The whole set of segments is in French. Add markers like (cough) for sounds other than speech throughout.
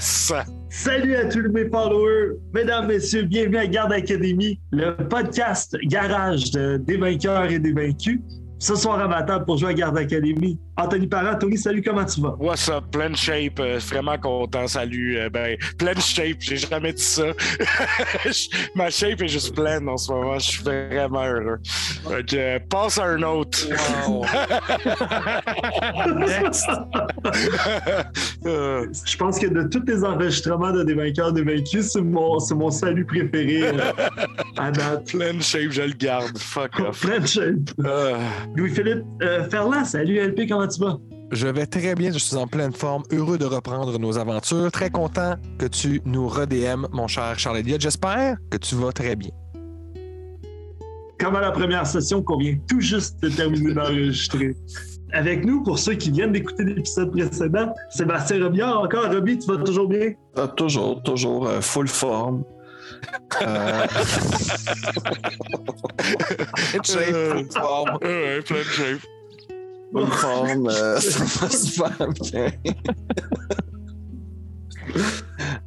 Salut à tous mes followers, mesdames, messieurs, bienvenue à Garde Academy, le podcast garage de- des vainqueurs et des vaincus. Ce soir à ma table pour jouer à Garde Academy. Anthony Parent, Tony, salut, comment tu vas? What's up? Pleine shape. euh, vraiment content. Salut. euh, ben, pleine shape. J'ai jamais dit ça. (laughs) Ma shape est juste pleine en ce moment. Je suis vraiment heureux. Donc, euh, passe à un autre. Euh, Je pense que de tous les enregistrements de des vainqueurs, des vaincus, c'est mon, mon salut préféré euh, à date. pleine shape, je le garde. Fuck off. Plein shape. Louis-Philippe euh, Ferland, salut LP, comment tu vas? Je vais très bien, je suis en pleine forme, heureux de reprendre nos aventures, très content que tu nous redm, mon cher Charles Elliott. J'espère que tu vas très bien. comme à la première session qu'on vient tout juste de terminer d'enregistrer. Avec nous, pour ceux qui viennent d'écouter l'épisode précédent, Sébastien Robillard, encore, Roby, tu vas toujours bien? Ah, toujours, toujours euh, full forme. Euh, Shape, forme. ouais, shape. forme, euh, (laughs) ça va super bien.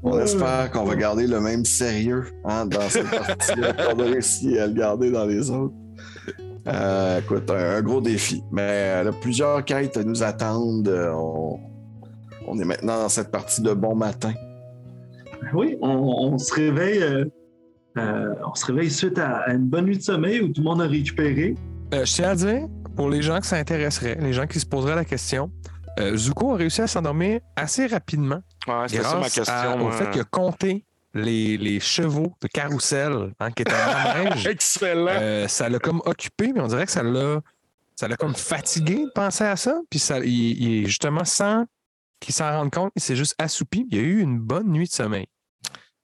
On espère qu'on va garder le même sérieux hein, dans cette partie-là (laughs) qu'on a réussi à le garder dans les autres. Euh, écoute, un, un gros défi. Mais euh, là, plusieurs quêtes nous attendent. Euh, On, on est maintenant dans cette partie de bon matin. Oui, on, on se réveille. euh, euh, on se réveille suite à, à une bonne nuit de sommeil où tout le monde a récupéré. Euh, je tiens à dire, pour les gens que ça intéresserait, les gens qui se poseraient la question, euh, Zuko a réussi à s'endormir assez rapidement Ouais, c'était ça ma grâce question. à- au fait qu'il a compté les, les chevaux de carrousel hein, qui étaient en (laughs) manège. Excellent. Euh, ça l'a comme occupé, mais on dirait que ça l'a, ça l'a comme fatigué de penser à ça. Puis ça, il, il est justement sans qu'il s'en rende compte, il s'est juste assoupi. Il a eu une bonne nuit de sommeil.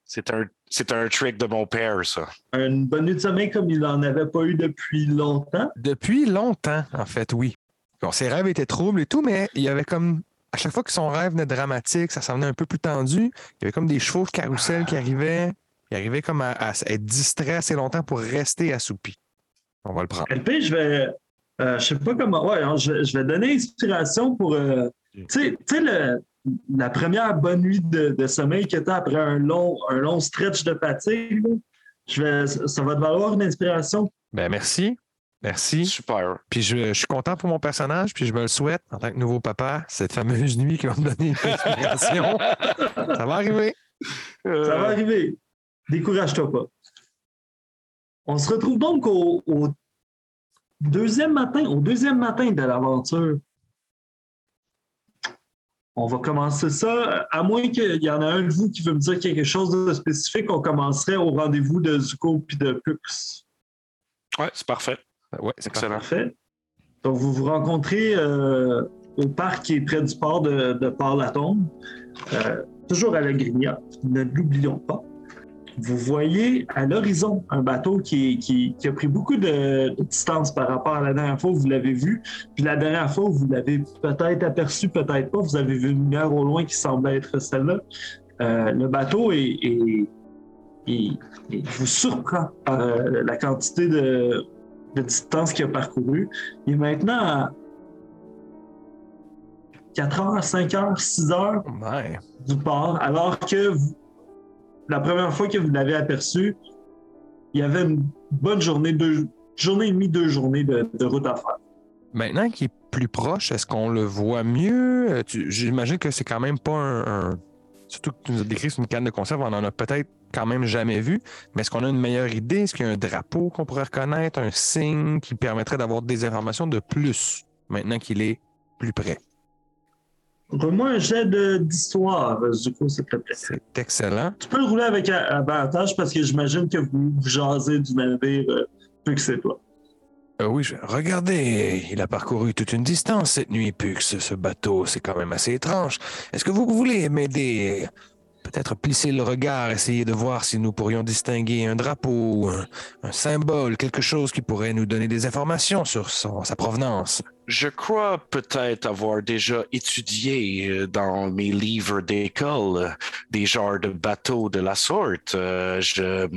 C'est un, c'est un trick de mon père, ça. Une bonne nuit de sommeil comme il n'en avait pas eu depuis longtemps? Depuis longtemps, en fait, oui. Bon, ses rêves étaient troubles et tout, mais il y avait comme. À chaque fois que son rêve venait dramatique, ça s'en venait un peu plus tendu. Il y avait comme des chevaux de carrousel qui arrivaient. Il arrivait comme à, à être distrait assez longtemps pour rester assoupi. On va le prendre. LP, je vais. euh, je sais pas comment. Ouais, hein, je, je vais donner inspiration pour. euh, tu sais, tu sais, le- la première bonne nuit de, de sommeil que tu as après un long, un long stretch de fatigue, là, je vais, ça va te valoir une inspiration. Ben, merci. Merci. Super. Puis je, je suis content pour mon personnage, puis je me le souhaite en tant que nouveau papa, cette fameuse nuit qui va me donner une (laughs) inspiration. ça va arriver. Euh, Ça va arriver. Décourage-toi pas. On se retrouve donc au, au deuxième matin, au deuxième matin de l'aventure. On va commencer ça, à moins qu'il y en a un de vous qui veut me dire quelque chose de spécifique, on commencerait au rendez-vous de Zuko puis de Pux. Ouais, c'est parfait. Ouais, c'est Excellent. Parfait. Donc, vous vous rencontrez euh, au parc qui est près du port de, de Port-la-Tombe, euh, toujours à la Grignotte, ne l'oublions pas. Vous voyez à l'horizon un bateau qui, qui- qui a pris beaucoup de, distance par rapport à la dernière fois où vous l'avez vu. Puis la dernière fois où vous l'avez peut-être aperçu, peut-être pas, vous avez vu une lumière au loin qui semble être celle-là. Euh, le bateau est, est- est- est- vous surprend par euh, la quantité de, de distance qu'il a parcouru. Il est maintenant à 4 heures, 5 heures, 6 heures Ouais. du port, alors que vous- la première fois que vous l'avez aperçu, il y avait une bonne journée, deux journée et demie, deux journées de, route à faire. Maintenant qu'il est plus proche, est-ce qu'on le voit mieux? Euh, J'imagine que c'est quand même pas un, Surtout que tu nous as décrit une canne de conserve, on en a peut-être quand même jamais vu. Mais est-ce qu'on a une meilleure idée? Est-ce qu'il y a un drapeau qu'on pourrait reconnaître, un signe qui permettrait d'avoir des informations de plus maintenant qu'il est plus près? Moi un jet d'histoire, Zuko, s'il te plaît. C'est excellent. Tu peux le rouler avec avantage parce que j'imagine que vous, vous jasez du navire euh, plus que c'est toi. Euh, oui, je... regardez, il a parcouru toute une distance cette nuit, Pux. Ce bateau, c'est quand même assez étrange. Est-ce que vous voulez m'aider? Peut-être plisser le regard, essayer de voir si nous pourrions distinguer un drapeau, un, symbole, quelque chose qui pourrait nous donner des informations sur sa provenance. Je crois peut-être avoir déjà étudié euh, dans mes livres d'école des genres de bateaux de la sorte. Euh, je,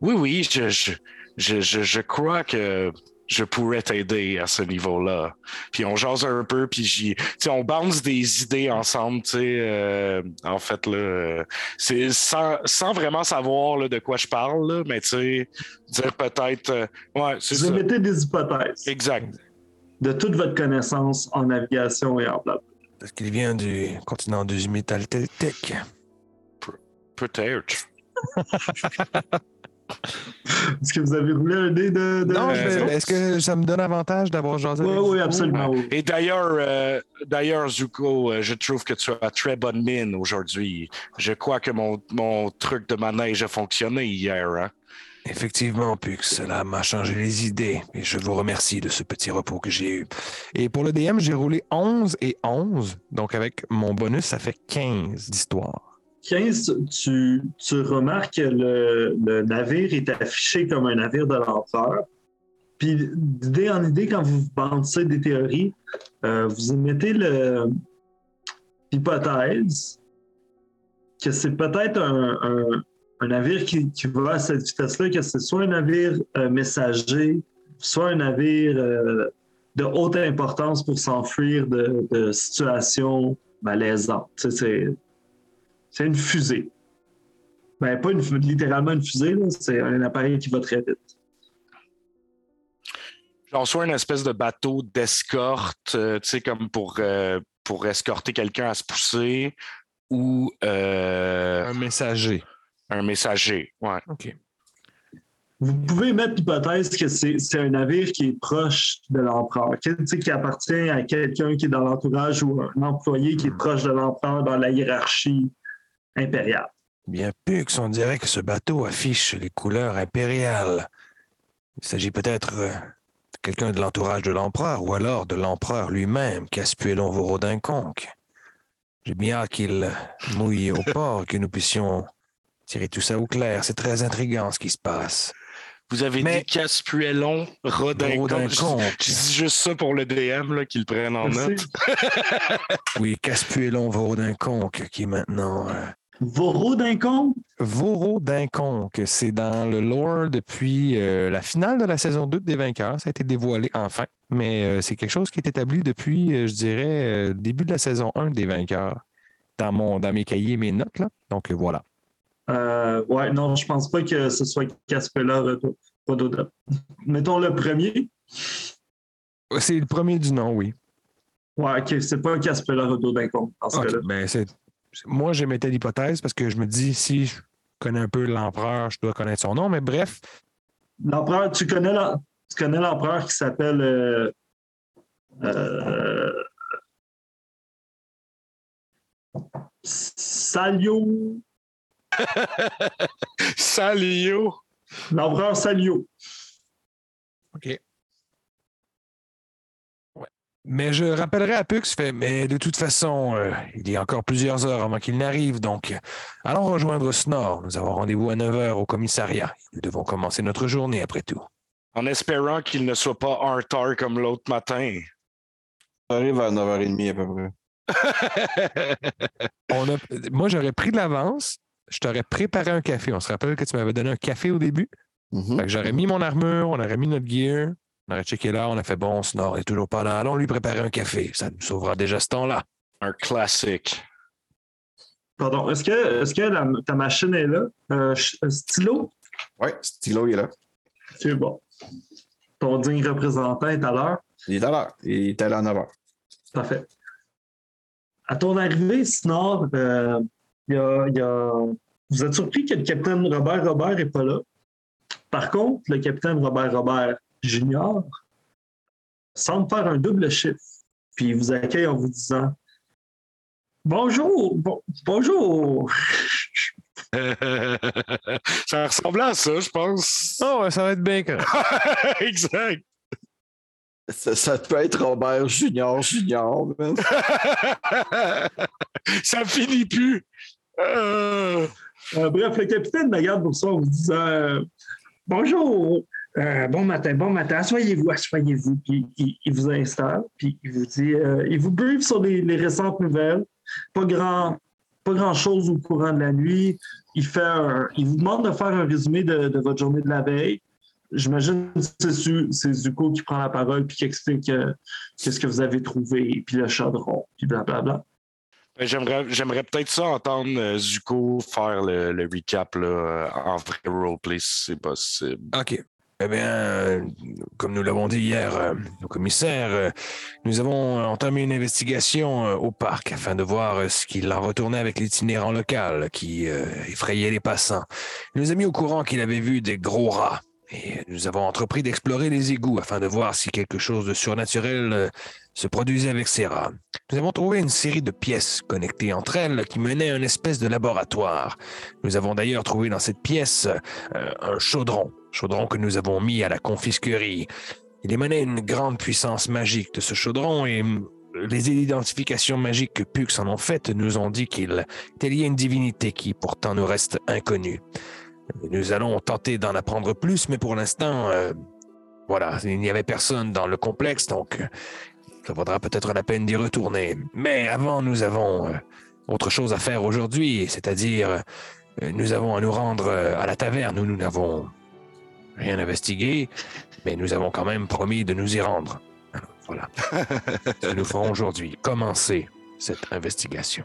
oui, oui, je, je, je crois que je pourrais t'aider à ce niveau-là. Puis on jase un peu, puis j'y, tu sais, on bounce des idées ensemble, tu sais. euh, en fait, là, c'est sans, sans vraiment savoir là, de quoi je parle, là, mais tu sais, dire peut-être. euh, ouais, c'est Vous ça. émettez des hypothèses Exact. de toute votre connaissance en navigation et en blabla. Est-ce qu'il vient du continent du métal? Peut-être. (laughs) Est-ce que vous avez roulé un dé de. de... Non, je vais- Euh, est-ce que ça me donne avantage d'avoir jasé Oui, oui, absolument. oui. Et d'ailleurs, euh, d'ailleurs, Zuko, euh, je trouve que tu as très bonne mine aujourd'hui. Je crois que mon, mon truc de manège a fonctionné hier. Hein? Effectivement, Pux, cela m'a changé les idées et je vous remercie de ce petit repos que j'ai eu. Et pour le DM, j'ai roulé 11 et 11, donc avec mon bonus, ça fait 15 d'histoire. 15, tu, tu remarques que le, le navire est affiché comme un navire de l'empereur. Puis d'idée en idée, quand vous balancez des théories, euh, vous émettez l'hypothèse que c'est peut-être un, un- un navire qui, qui va à cette vitesse-là, que c'est soit un navire euh, messager, soit un navire euh, de haute importance pour s'enfuir de, de situations malaisantes. Tu sais, c'est une fusée. Ben, pas une, littéralement une fusée, là, c'est un appareil qui va très vite. Genre, soit une espèce de bateau d'escorte, euh, tu sais, comme pour, euh, pour escorter quelqu'un à se pousser, ou euh, Un messager. un messager. Ouais. OK. Vous pouvez mettre l'hypothèse que c'est c'est un navire qui est proche de l'empereur, qui, tu sais, qui appartient à quelqu'un qui est dans l'entourage ou un employé qui est proche de l'empereur dans la hiérarchie impériale. Bien, Pux, on dirait que ce bateau affiche les couleurs impériales. Il s'agit peut-être euh, de quelqu'un de l'entourage de l'empereur ou alors de l'empereur lui-même, Caspuelon Vorodinconque. J'ai bien hâte qu'il mouille au port et que nous puissions tirer tout ça au clair. C'est très intriguant ce qui se passe. Vous avez Mais- dit Caspuelon, Rodin. Vorodinconque. (laughs) Je dis juste ça pour le DM, qu'ils le prennent en note. (laughs) Oui, Caspuelon Vorodinconque qui est maintenant... euh, Vorodinconque? Vorodinconque, c'est dans le lore depuis euh, la finale de la saison 2 des vainqueurs. Ça a été dévoilé enfin, mais euh, c'est quelque chose qui est établi depuis, euh, je dirais, début de la saison 1 des vainqueurs, dans, mon, dans mes cahiers, mes notes. Là. Donc voilà. Ouais, non, je pense pas que ce soit Caspella Rodo- Rododop. Mettons le premier. C'est le premier du nom, oui. Ouais, ok, c'est pas Caspella Rododinconque dans ce cas-là. ben, c'est- moi, j'émettais l'hypothèse parce que je me dis, si je connais un peu l'empereur, je dois connaître son nom, mais bref, L'empereur, tu connais l'em- tu connais l'empereur qui s'appelle euh, euh, Salio, (laughs) Salio! l'empereur Salio. OK. Mais je rappellerai à Pux, fait, mais de toute façon, euh, il y a encore plusieurs heures avant qu'il n'arrive, donc allons rejoindre Snor. Nous avons rendez-vous à 9 heures au commissariat. Nous devons commencer notre journée après tout. En espérant qu'il ne soit pas en retard comme l'autre matin. Ça arrive à 9h30 à peu près. (laughs) On a, moi, j'aurais pris de l'avance. Je t'aurais préparé un café. On se rappelle que tu m'avais donné un café au début. Mhm. J'aurais mis mon armure, on aurait mis notre gear, on aurait checké l'heure, on a fait bon, Snor est toujours pas là. Allons lui préparer un café. Ça nous sauvera déjà ce temps-là. Un classique. Pardon, est-ce que, est-ce que la- ta machine est là? Euh, euh, stylo? Ouais, Stylo il est là. C'est bon. Ton digne représentant est à l'heure? Il est à l'heure. Il est allé à 9h. Parfait. À ton arrivée, Snor, euh, a- y a- vous êtes surpris que le capitaine Robert Robert n'est pas là. Par contre, le capitaine Robert Robert Junior semble faire un double chiffre. Puis il vous accueille en vous disant Bonjour, bon- bonjour. (laughs) ça ressemblait à ça, je pense. Oh, ouais, ça va être bien correct. (laughs) exact. Ça, ça peut être Robert Junior Junior. (laughs) ça finit plus. Euh, Euh, bref, le capitaine me regarde pour ça en vous disant euh, Bonjour, euh, bon matin, bon matin, asseyez-vous, asseyez-vous. Puis il, il vous installe, puis il vous dit euh, il vous briefe sur les, les récentes nouvelles. Pas grand, pas grand chose au courant de la nuit. Il, fait un- il vous demande de faire un résumé de, de votre journée de la veille. j'imagine que c'est Zu- c'est Zuko qui prend la parole puis qui explique euh, qu'est-ce que vous avez trouvé, puis le chaudron, puis blablabla. Ben, J'aimerais, j'aimerais peut-être ça entendre Zuko faire le, le recap là, en vrai roleplay si c'est possible. OK. Eh bien, euh, comme nous l'avons dit hier euh, au commissaire, euh, nous avons entamé une investigation euh, au parc afin de voir ce qu'il en retournait avec l'itinérant local qui effrayait les passants. Il nous a mis au courant qu'il avait vu des gros rats. Et nous avons entrepris d'explorer les égouts afin de voir si quelque chose de surnaturel se produisait avec ces rats. Nous avons trouvé une série de pièces connectées entre elles qui menaient à une espèce de laboratoire. Nous avons d'ailleurs trouvé dans cette pièce un chaudron, chaudron que nous avons mis à la confisquerie. Il émanait une grande puissance magique de ce chaudron et les identifications magiques que Pux en ont faites nous ont dit qu'il était lié à une divinité qui pourtant nous reste inconnue. Nous allons tenter d'en apprendre plus, mais pour l'instant, euh, voilà, il n'y avait personne dans le complexe, donc ça vaudra peut-être la peine d'y retourner. Mais avant, nous avons euh, autre chose à faire aujourd'hui, c'est-à-dire euh, nous avons à nous rendre à la taverne où nous n'avons rien investigué, mais nous avons quand même promis de nous y rendre. Voilà. (laughs) Ce que nous ferons aujourd'hui. Commencer cette investigation.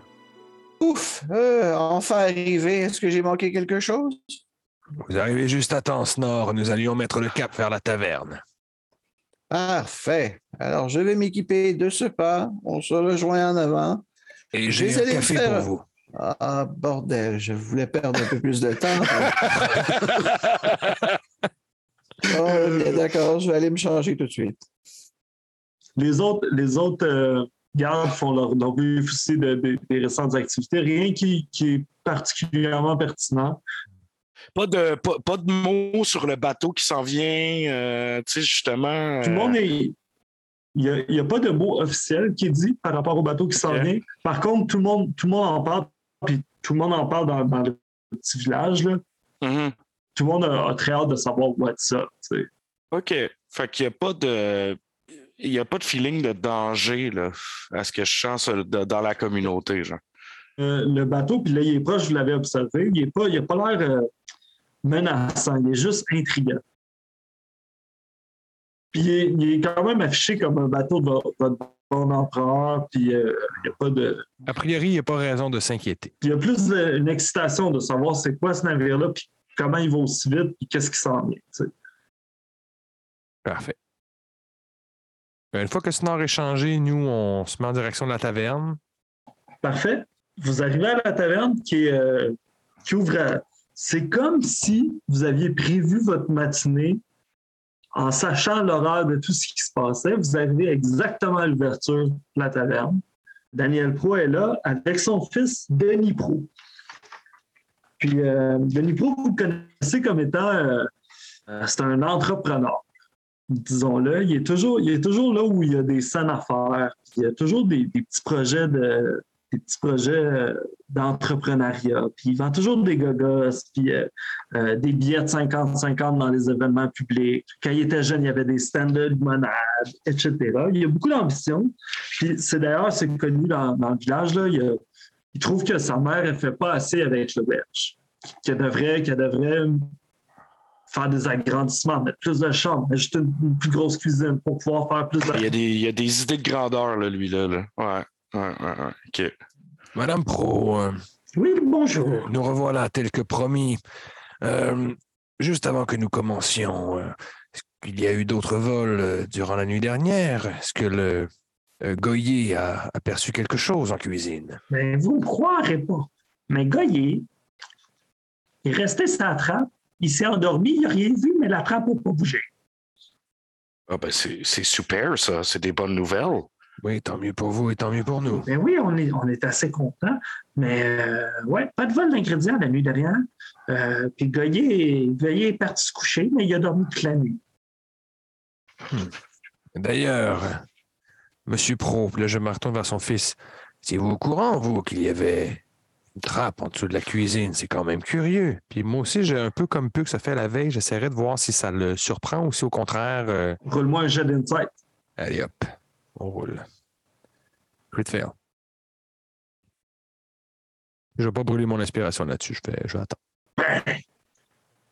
Ouf, euh, enfin arrivé. Est-ce que j'ai manqué quelque chose? Vous arrivez juste à temps, Snor. Nous allions mettre le cap vers la taverne. Parfait. Alors, je vais m'équiper de ce pas. On se rejoint en avant. Et j'ai un café faire- pour vous. Ah, bordel, je voulais perdre un peu plus de temps. (laughs) Oh, bien, D'accord, je vais aller me changer tout de suite. Les autres, les autres euh, gardes font leur, leur de- de- des récentes activités. Rien qui, qui est particulièrement pertinent. Pas de, pas, pas de mots sur le bateau qui s'en vient, euh, tu sais, justement. Tout le euh, monde est. Il n'y a, il y a pas de mot officiel qui est dit par rapport au bateau qui s'en vient. Par contre, tout le monde, tout le monde en parle, puis tout le monde en parle dans, dans le petit village. Là. mhm. Tout le monde a, a très hâte de savoir what's up. tu sais. OK. Fait qu'il n'y a pas de. Il n'y a pas de feeling de danger, là, à ce que je sens dans la communauté, genre. Euh, le bateau, puis là, il est proche, vous l'avez observé, il n'a pas, il a pas l'air euh, menaçant, il est juste intriguant. Puis il est, il est quand même affiché comme un bateau de vo- votre bon empereur, puis euh, il n'y a pas de. A priori, il n'y a pas raison de s'inquiéter. Il y a plus de- une excitation de savoir c'est quoi ce navire-là, puis comment il va aussi vite, puis qu'est-ce qui s'en vient. Parfait. Une fois que Snor est changé, nous, on se met en direction de la taverne. Parfait. Vous arrivez à la taverne qui, est, euh, qui ouvre à... C'est comme si vous aviez prévu votre matinée en sachant l'horreur de tout ce qui se passait. Vous arrivez exactement à l'ouverture de la taverne. Daniel Pro est là avec son fils Denis Pro. Puis euh, Denis vous le connaissez comme étant euh, euh, c'est un entrepreneur. Disons-le, il est toujours, il est toujours là où il y a des scènes à faire. Il y a toujours des, petits projets de, petits projets euh, d'entrepreneuriat. Puis il vend toujours des gogos, puis des billets de 50-50 dans les événements publics. Quand il était jeune, il y avait des stands de limonade, etc. Il y a beaucoup d'ambition. Puis c'est d'ailleurs, c'est connu dans, dans le village, là, il, a- il trouve que sa mère ne fait pas assez avec le berge. Qu'elle devrait, qu'elle devrait faire des agrandissements, mettre plus de chambres, ajouter une, une plus grosse cuisine pour pouvoir faire plus de... Il y a des, il y a des idées de grandeur, là, lui, là. là. Ouais. Ouais, ouais, ouais. OK. Madame Pro, euh, Oui, bonjour. nous revoilà tel que promis. Euh, juste avant que nous commencions, euh, est-ce qu'il y a eu d'autres vols euh, durant la nuit dernière? Est-ce que le euh, Goyer a aperçu quelque chose en cuisine? Mais vous ne croirez pas. Mais Goyer, il restait sa trappe, il s'est endormi, il n'a rien vu, mais la trappe n'a pas bougé. Ah, ben, c'est c'est super, ça. C'est des bonnes nouvelles. Oui, tant mieux pour vous et tant mieux pour nous. Mais oui, on est, on est assez contents. Mais euh, ouais, pas de vol d'ingrédients la nuit dernière. Euh, puis Goyer, Goyer est parti se coucher, mais il a dormi toute la nuit. D'ailleurs, Monsieur Pro, puis là je me retourne vers son fils. Étiez-vous au courant, vous, qu'il y avait une trappe en dessous de la cuisine? C'est quand même curieux. Puis moi aussi, j'ai un peu comme peu que ça fait la veille, j'essaierai de voir si ça le surprend ou si au contraire. euh, Roule-moi un jet d'insight. Allez hop, on roule. Crit fail. Je vais pas brûler mon inspiration là-dessus, je, fais, je vais attendre.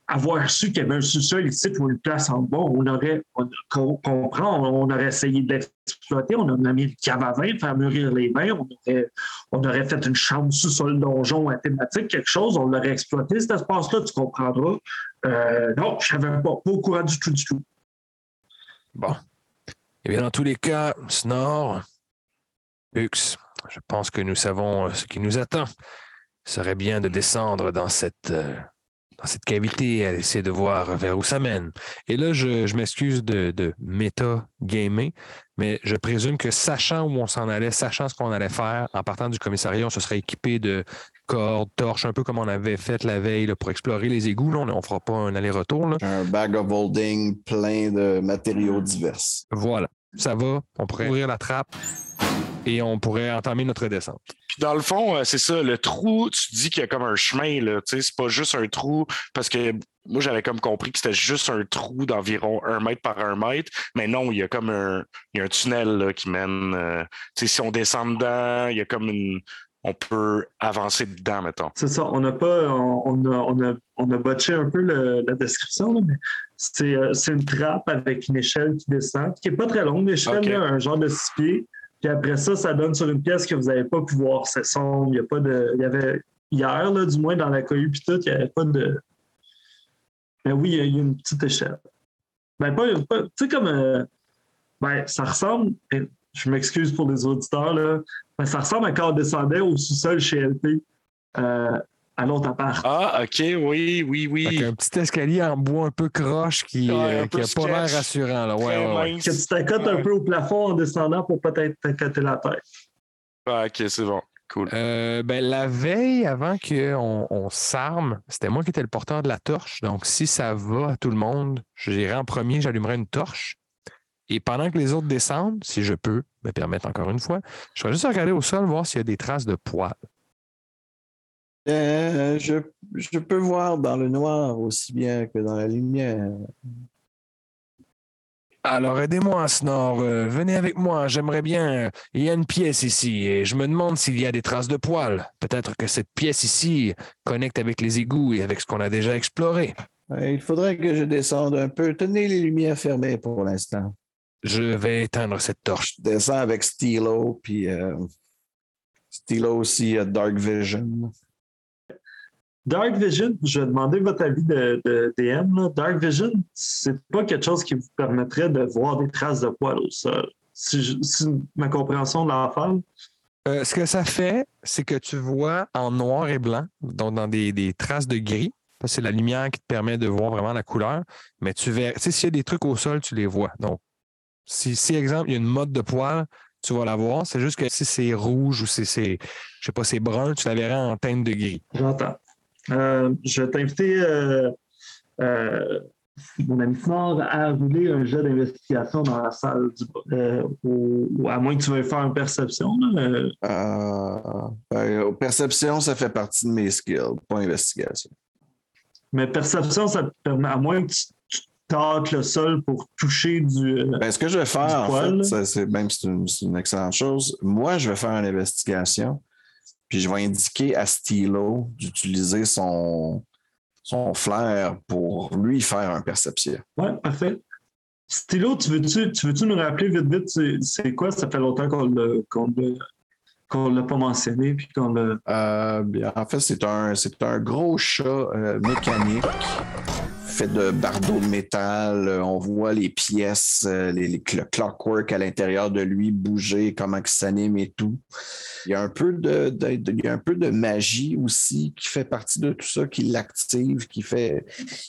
Avoir su qu'il y avait un sous-sol ici ou une place en bas, on aurait, on, comprend, on aurait essayé de l'exploiter, on aurait mis une cave à vin, faire mûrir les vins, on aurait, on aurait fait une chambre sous-sol donjon à thématique, quelque chose, on l'aurait exploité, cet espace-là, tu comprendras. Euh, non, je savais pas, pas au courant du tout, du tout. Bon. Eh bien, dans tous les cas, Snor, Hux, je pense que nous savons euh, ce qui nous attend. Ce serait bien de descendre dans cette, euh, dans cette cavité et essayer de voir vers où ça mène. Et là, je, je m'excuse de, de méta-gamer, mais je présume que sachant où on s'en allait, sachant ce qu'on allait faire, en partant du commissariat, on se serait équipé de cordes, torches, un peu comme on avait fait la veille là, pour explorer les égouts. Là. On ne fera pas un aller-retour. Un bag of holding plein de matériaux divers. Voilà, ça va. On pourrait ouvrir la trappe et on pourrait entamer notre descente. Dans le fond, euh, c'est ça, le trou, tu dis qu'il y a comme un chemin, là, tu sais, c'est pas juste un trou, parce que moi, j'avais comme compris que c'était juste un trou d'environ un mètre par un mètre, mais non, il y a comme un, il y a un tunnel là, qui mène, euh, tu sais, si on descend dedans, il y a comme une, on peut avancer dedans, mettons. C'est ça, on n'a pas, on, on a, on, a, on a botché un peu le- la description, là, mais c'est euh, c'est une trappe avec une échelle qui descend, qui n'est pas très longue, l'échelle, Ok. là, un genre de six pieds. Puis après ça, ça donne sur une pièce que vous n'avez pas pu voir. C'est sombre, il y a pas de. Il y avait hier, là, du moins, dans la cohue, puis tout, il n'y avait pas de. Mais oui, il y a, a une petite échelle. Ben, pas. tu sais, comme. euh, ben, ça ressemble. Je m'excuse pour les auditeurs, là. Ça ressemble à quand on descendait au sous-sol chez LP, euh, à l'autre appart. Ah, OK, oui, oui, oui. Fait qu'un petit escalier en bois un peu croche qui Ouais, euh, un pas l'air rassurant. Là. Ouais. Que tu t'accotes un peu au plafond en descendant pour peut-être t'accoter la tête. Ah, OK, c'est bon. Cool. Euh, ben, la veille, avant qu'on on s'arme, c'était moi qui étais le porteur de la torche. Donc, si ça va à tout le monde, j'irai en premier, j'allumerai une torche. Et pendant que les autres descendent, si je peux me permettre encore une fois, je vais juste regarder au sol, voir s'il y a des traces de poils. Euh, je, je peux voir dans le noir aussi bien que dans la lumière. Alors, aidez-moi, Snor. Euh, venez avec moi. J'aimerais bien. Il y a une pièce ici et je me demande s'il y a des traces de poils. Peut-être que cette pièce ici connecte avec les égouts et avec ce qu'on a déjà exploré. Euh, Il faudrait que je descende un peu. Tenez les lumières fermées pour l'instant. Je vais éteindre cette torche. Je descends avec Stilo, puis euh, Stilo aussi a Dark Vision. Dark Vision, je vais demander votre avis de, de DM. là. Dark Vision, c'est pas quelque chose qui vous permettrait de voir des traces de poils au sol. Si, je- si ma compréhension de l'affaire, Euh, ce que ça fait, c'est que tu vois en noir et blanc, donc dans des, des traces de gris. C'est la lumière qui te permet de voir vraiment la couleur. Mais tu verras, tu sais, s'il y a des trucs au sol, tu les vois. Donc, si, si exemple, il y a une mode de poils, tu vas la voir. C'est juste que si c'est rouge ou si c'est, je sais pas, c'est brun, tu la verras en teinte de gris. j'entends. Euh, je vais t'inviter, euh, euh, mon ami Snor, à rouler un jeu d'investigation dans la salle du bas. Au- ou à moins que tu veuilles faire une perception. là, ben, perception, ça fait partie de mes skills, pas investigation. mais perception, ça te permet, à moins que tu, tu tâtes le sol pour toucher du. Ben, ce que je vais faire, en fait, c'est même c'est une, c'est une excellente chose. Moi, je vais faire une investigation, puis je vais indiquer à Stilo d'utiliser son, son flair pour lui faire un perception. Ouais, parfait. Stylo, tu veux-tu tu veux-tu nous rappeler vite, vite, c'est- quoi? Ça fait longtemps qu'on l'a qu'on l'a- qu'on l'a pas mentionné, puis qu'on l'a. Euh, en fait, c'est un, c'est un gros chat euh, mécanique fait de bardeaux de métal. Euh, On voit les pièces, euh, les, les- le clockwork à l'intérieur de lui bouger, comment il s'anime et tout. Il y a un peu de, de- de- il y a un peu de magie aussi qui fait partie de tout ça, qui l'active, qui fait.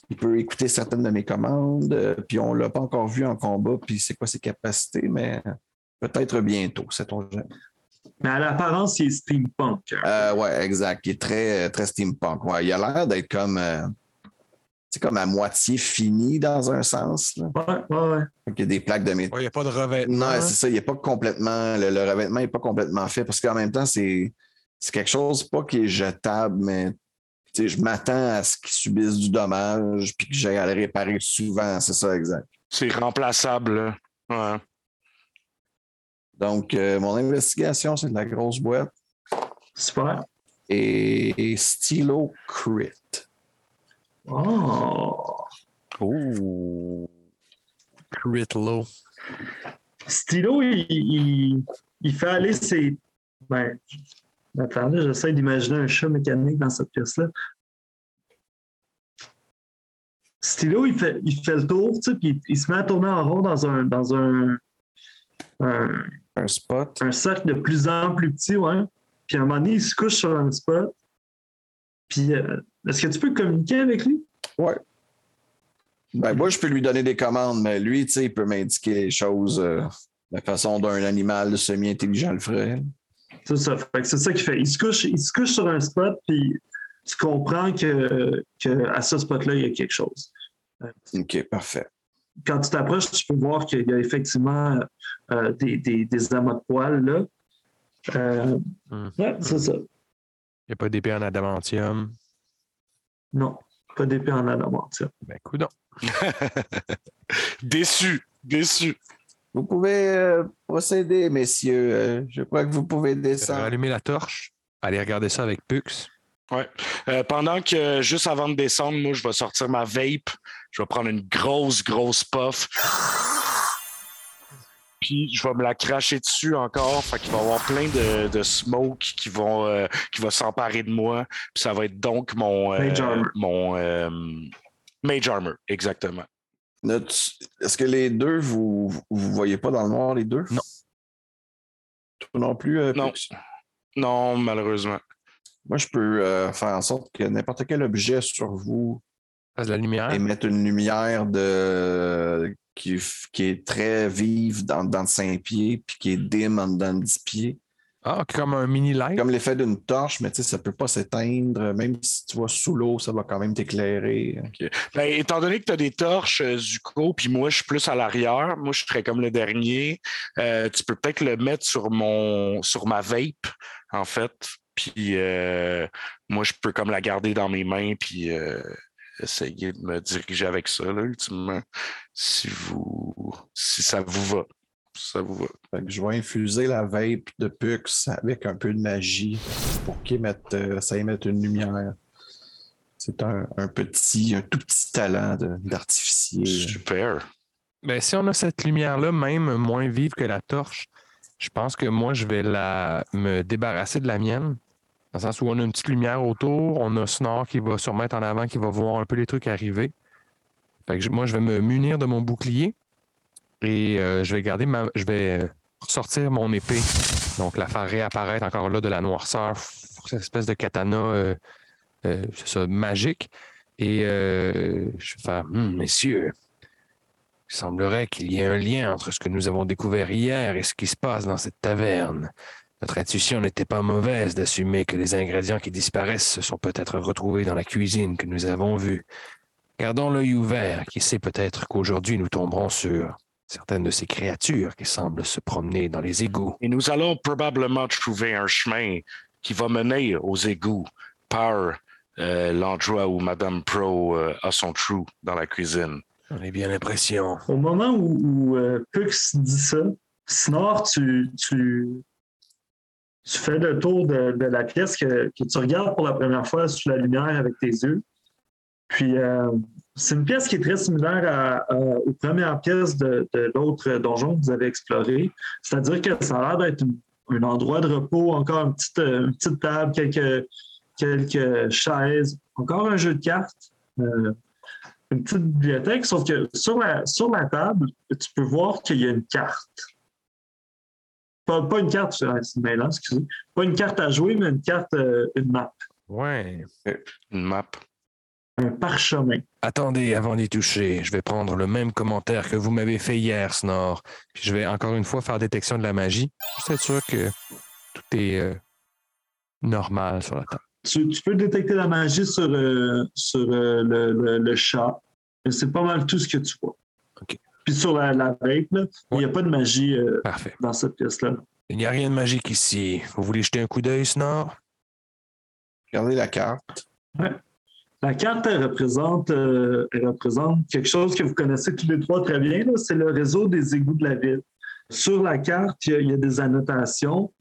Il peut écouter certaines de mes commandes. euh, Puis on l'a pas encore vu en combat. Puis c'est quoi ses capacités, mais peut-être bientôt, sait-on jamais. Mais à l'apparence, il est steampunk. hein. Euh, ouais, exact. Il est très, très steampunk. Ouais, il a l'air d'être comme, euh, c'est comme à moitié fini dans un sens. Là. Ouais, ouais, ouais. Donc, il y a des plaques de métal. Il n'y a pas de revêtement. Non, hein? c'est ça. Il n'est pas complètement. Le, le revêtement n'est pas complètement fait parce qu'en même temps, c'est, c'est quelque chose, pas qui est jetable, mais je m'attends à ce qu'il subisse du dommage puis que j'aille à le réparer souvent. C'est ça, exact. C'est remplaçable. là. Ouais. Donc, euh, mon investigation, c'est de la grosse boîte Super. et stylo crit. Oh! Ouh. Crit low. Stylo, il, il- il fait aller ses. Ben, attends, là, j'essaie d'imaginer un chat mécanique dans cette pièce-là. Stylo, il fait, il fait le tour, tu sais, puis il, il se met à tourner en rond dans un, dans un, un, Un spot. un cercle de plus en plus petit, ouais. Puis à un moment donné, il se couche sur un spot. Puis, euh, est-ce que tu peux communiquer avec lui? Ouais. Ben, moi, je peux lui donner des commandes, mais lui, tu sais, il peut m'indiquer les choses euh, de la façon d'un animal semi-intelligent le ferait. C'est ça. Fait que c'est ça qu'il fait. Il se, couche, il se couche sur un spot, puis tu comprends que, que à ce spot-là, il y a quelque chose. OK, parfait. Quand tu t'approches, tu peux voir qu'il y a effectivement euh, des, des, des amas de poils là. Euh, Hmm. ouais, c'est ça. Il n'y a pas d'épée en adamantium? Non, pas d'épée en adamantium. Ben, coudon. (laughs) déçu, déçu. Vous pouvez euh, procéder, messieurs. Euh, je crois que vous pouvez descendre. Allumer la torche. Aller regarder ça avec Pux. Euh, pendant que, juste avant de descendre, moi, je vais sortir ma vape. Je vais prendre une grosse, grosse puff. Puis je vais me la cracher dessus encore. Fait qu'il va y avoir plein de, de smoke qui vont euh, qui va s'emparer de moi. Puis ça va être donc mon euh, Mage armor. mon euh, Mage Armor, exactement. Est-ce que les deux, vous vous voyez pas dans le noir, les deux? Non. Toi non plus? euh, Non. Non, malheureusement. Moi, je peux euh, faire en sorte que n'importe quel objet sur vous Fasse de la lumière. émette une lumière de... qui, qui est très vive dans, dans 5 pieds, puis qui est dim en dedans de 10 pieds. Ah, comme un mini light. Comme l'effet d'une torche, mais tu sais, ça peut pas s'éteindre. Même si tu vas sous l'eau, ça va quand même t'éclairer. Ben, étant donné que tu as des torches, euh, Zuko, puis moi, je suis plus à l'arrière, moi, je serais comme le dernier, euh, tu peux peut-être le mettre sur mon sur ma vape, en fait. Puis euh, moi, je peux comme la garder dans mes mains, puis euh, essayer de me diriger avec ça, là, ultimement, si vous si ça vous va. Ça vous va. Fait que je vais infuser la vape de Pux avec un peu de magie pour qu'il émette, euh, ça émette une lumière. C'est un, un petit, un tout petit talent d'artificier. Super. Ben, si on a cette lumière-là, même moins vive que la torche, je pense que moi, je vais la, me débarrasser de la mienne. Dans le sens où on a une petite lumière autour, on a Snore qui va se remettre en avant, qui va voir un peu les trucs arriver. Moi, je vais me munir de mon bouclier et euh, je vais garder euh, sortir mon épée. Donc, la faire réapparaître encore là de la noirceur, cette espèce de katana, euh, magique. Et je vais faire, Hum, messieurs, il semblerait qu'il y ait un lien entre ce que nous avons découvert hier et ce qui se passe dans cette taverne. Notre intuition n'était pas mauvaise d'assumer que les ingrédients qui disparaissent se sont peut-être retrouvés dans la cuisine que nous avons vue. Gardons l'œil ouvert, qui sait peut-être qu'aujourd'hui nous tomberons sur certaines de ces créatures qui semblent se promener dans les égouts. Et nous allons probablement trouver un chemin qui va mener aux égouts par euh, l'endroit où Madame Pro euh, a son trou dans la cuisine. J'en ai bien l'impression. Au moment où, où, euh, Pux dit ça, Snore, tu, tu, tu fais le tour de, la pièce que, tu regardes pour la première fois sous la lumière avec tes yeux. Puis, euh, c'est une pièce qui est très similaire aux premières pièces de, l'autre donjon que vous avez exploré. C'est-à-dire que ça a l'air d'être un endroit de repos, encore une petite, euh, une petite table, quelques, quelques chaises, encore un jeu de cartes. euh, une petite bibliothèque, sauf que sur la, sur la table, tu peux voir qu'il y a une carte. Pas, pas une carte, euh, c'est mêlant, excusez. Pas une carte à jouer, mais une carte, euh, une map, Ouais. Une map. un parchemin. Attendez, avant d'y toucher, je vais prendre le même commentaire que vous m'avez fait hier, Snore. Puis je vais encore une fois faire détection de la magie. Juste être sûr que tout est euh, normal sur la table. Tu, tu peux détecter la magie sur, euh, sur euh, le, le- le chat. Mais C'est pas mal tout ce que tu vois. Puis sur la, la vape, là, il n'y a pas de magie euh, dans cette pièce-là. Il n'y a rien de magique ici. Vous voulez jeter un coup d'œil, Snore? Regardez la carte. La carte, elle représente, euh, elle représente quelque chose que vous connaissez tous les trois très bien. C'est le réseau des égouts de la ville. Sur la carte, il y a, il y a des annotations.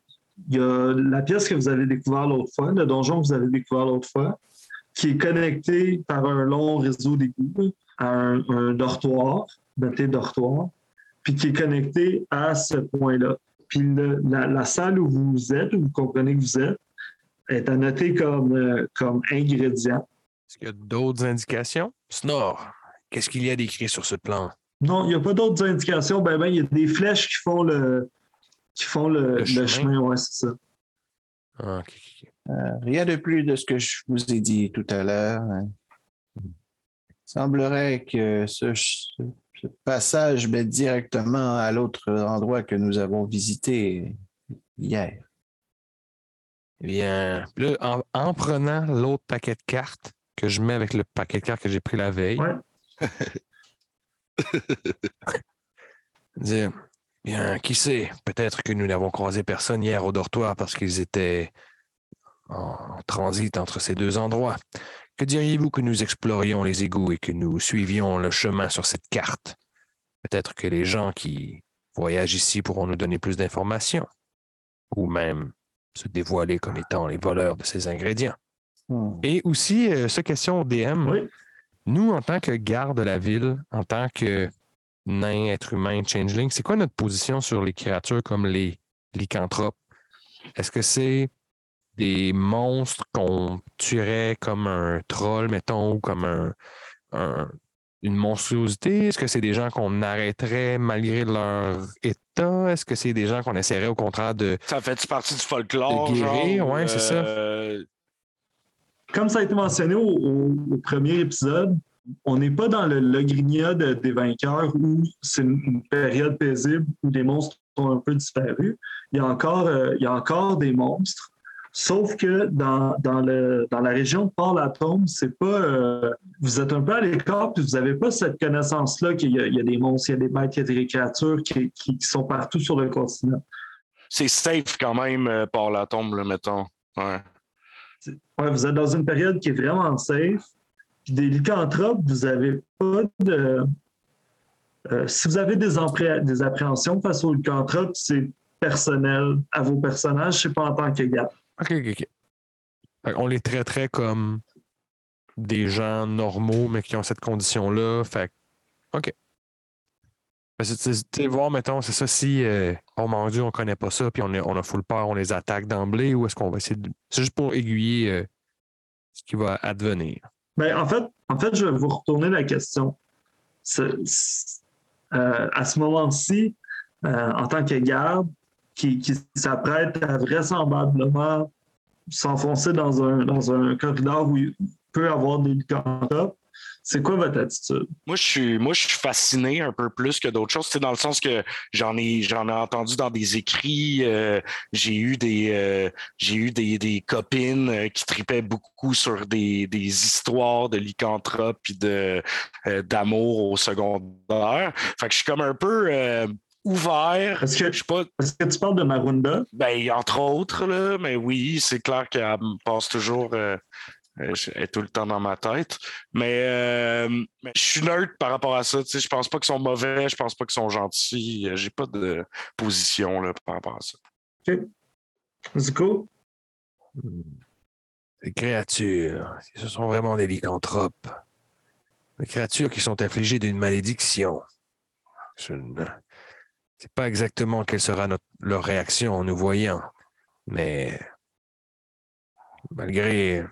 Il y a la pièce que vous avez découvert l'autre fois, le donjon que vous avez découvert l'autre fois. qui est connecté par un long réseau d'égouts à un, un dortoir, noté dortoir, puis qui est connecté à ce point-là. Puis le- la, la salle où vous êtes, où vous comprenez que vous êtes, est à noter comme, euh, comme ingrédient. Est-ce qu'il y a d'autres indications? Snore, qu'est-ce qu'il y a d'écrit sur ce plan? Non, il n'y a pas d'autres indications. Ben, ben, il y a des flèches qui font le, qui font le, Le le chemin. chemin. Ouais, c'est ça. Ah. Euh, rien de plus de ce que je vous ai dit tout à l'heure. Il semblerait que ce, passage mène directement à l'autre endroit que nous avons visité hier. Eh bien, là, en, en prenant l'autre paquet de cartes que je mets avec le paquet de cartes que j'ai pris la veille, Ouais. (laughs) dire, bien, qui sait, peut-être que nous n'avons croisé personne hier au dortoir parce qu'ils étaient en transit entre ces deux endroits. Que diriez-vous que nous explorions les égouts et que nous suivions le chemin sur cette carte? Peut-être que les gens qui voyagent ici pourront nous donner plus d'informations, ou même se dévoiler comme étant les voleurs de ces ingrédients. Hmm. Et aussi, euh, ce question au DM, Oui. nous, en tant que garde de la ville, en tant que nain, être humain, changeling, c'est quoi notre position sur les créatures comme les lycanthropes? Est-ce que c'est des monstres qu'on tuerait comme un troll, mettons, ou comme un, un- une monstruosité? Est-ce que c'est des gens qu'on arrêterait malgré leur état? Est-ce que c'est des gens qu'on essaierait au contraire de... Ça fait partie du folklore. De guérir, genre, ouais, c'est ça. euh, Comme ça a été mentionné au, au- au premier épisode, on n'est pas dans le Logrinia de- des vainqueurs où c'est une, une période paisible où des monstres ont un peu disparu. Il y a encore, euh, il y a encore des monstres. Sauf que dans, dans, le, dans la région de Port-Latome, c'est pas. euh, vous êtes un peu à l'écart, puis vous n'avez pas cette connaissance-là qu'il y, a- il y a des monstres, il y a des bêtes, il y a des créatures qui, qui- sont partout sur le continent. C'est safe quand même euh, par la tombe, là, mettons. Ouais. Ouais, vous êtes dans une période qui est vraiment safe. Puis des lycanthropes, vous n'avez pas de. Euh, si vous avez des, des appréhensions face aux lycanthropes, c'est personnel à vos personnages, c'est pas en tant que gars. OK, OK, OK. Qu'on les traiterait comme des gens normaux, mais qui ont cette condition-là. Fait OK. Parce que, tu voir, mettons, c'est ça, si, euh, oh mon Dieu, on connaît pas ça, puis on, on a full peur, on les attaque d'emblée, ou est-ce qu'on va essayer de. C'est juste pour aiguiller euh, ce qui va advenir. Ben, en, fait, en fait, je vais vous retourner la question. Euh, à ce moment-ci, euh, en tant que garde, qui, qui s'apprête à vraisemblablement s'enfoncer dans un, dans un corridor où il peut avoir des lycanthropes, c'est quoi votre attitude? Moi, je suis, moi, je suis fasciné un peu plus que d'autres choses. C'est dans le sens que j'en ai, j'en ai entendu dans des écrits. euh, j'ai eu des, euh, j'ai eu des, des copines euh, qui tripaient beaucoup sur des, des histoires de lycanthropes puis de d'amour au secondaire. Fait que je suis comme un peu ouvert. Est-ce que, Je sais pas, est-ce que tu parles de Marunda? ben, entre autres, là, mais oui, c'est clair qu'elle me passe toujours. euh, euh, elle est tout le temps dans ma tête. Mais, euh, mais je suis neutre par rapport à ça. Tu sais, je pense pas qu'ils sont mauvais, je pense pas qu'ils sont gentils. J'ai pas de position là, par rapport à ça. Zico? Ces créatures, ce sont vraiment des lycanthropes. Des créatures qui sont affligées d'une malédiction. Je ne sais pas exactement quelle sera leur réaction en nous voyant, mais malgré...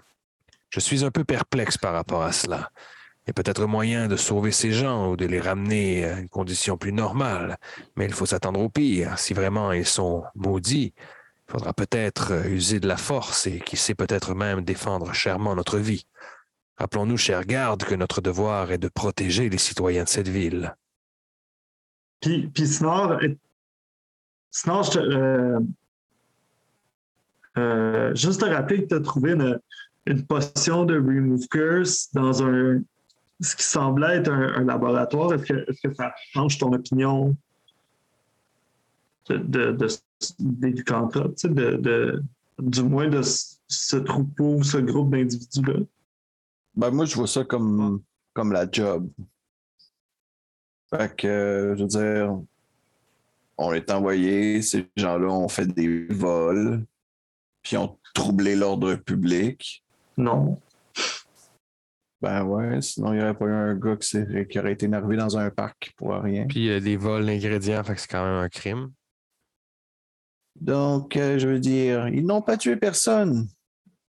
Je suis un peu perplexe par rapport à cela. Il y a peut-être moyen de sauver ces gens ou de les ramener à une condition plus normale, mais il faut s'attendre au pire. Si vraiment ils sont maudits, il faudra peut-être user de la force et qui sait peut-être même défendre chèrement notre vie. Rappelons-nous, chers gardes, que notre devoir est de protéger les citoyens de cette ville. Puis, puis Snor, est- Snor, je te- euh, euh, juste te rappeler que tu as trouvé une, une potion de Remove Curse dans un ce qui semblait être un, un laboratoire. Est-ce que, est-ce que ça change ton opinion de, de, de- des lycanthropes, tu sais, de, de- du moins de ce, ce troupeau, ce groupe d'individus-là? Ben, moi, je vois ça comme, comme la job. Fait que, euh, je veux dire, on est envoyé, ces gens-là ont fait des vols, puis ont troublé l'ordre public. Non. Ben ouais, sinon il n'y aurait pas eu un gars qui, aurait été énervé dans un parc pour rien. Puis il y a des vols d'ingrédients, fait que c'est quand même un crime. Donc, euh, je veux dire, ils n'ont pas tué personne.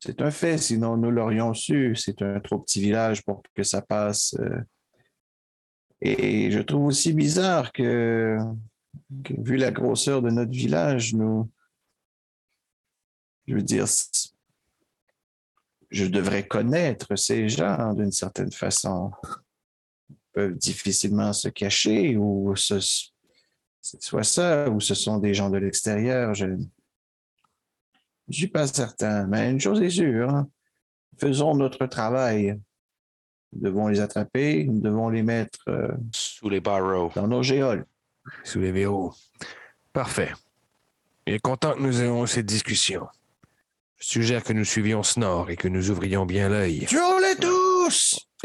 C'est un fait, sinon nous l'aurions su. C'est un trop petit village pour que ça passe. euh. Et je trouve aussi bizarre que, vu la grosseur de notre village, nous, je veux dire, je devrais connaître ces gens d'une certaine façon. Ils peuvent difficilement se cacher ou c'est soit ça ou ce sont des gens de l'extérieur. Je ne suis pas certain, mais une chose est sûre. hein. Faisons notre travail. Nous devons les attraper, nous devons les mettre euh, Sous les barreaux. dans nos géoles. Sous les verrous. Parfait. Il est content que nous ayons cette discussion. Je suggère que nous suivions Snore et que nous ouvrions bien l'œil. Tuons-les tous! (laughs)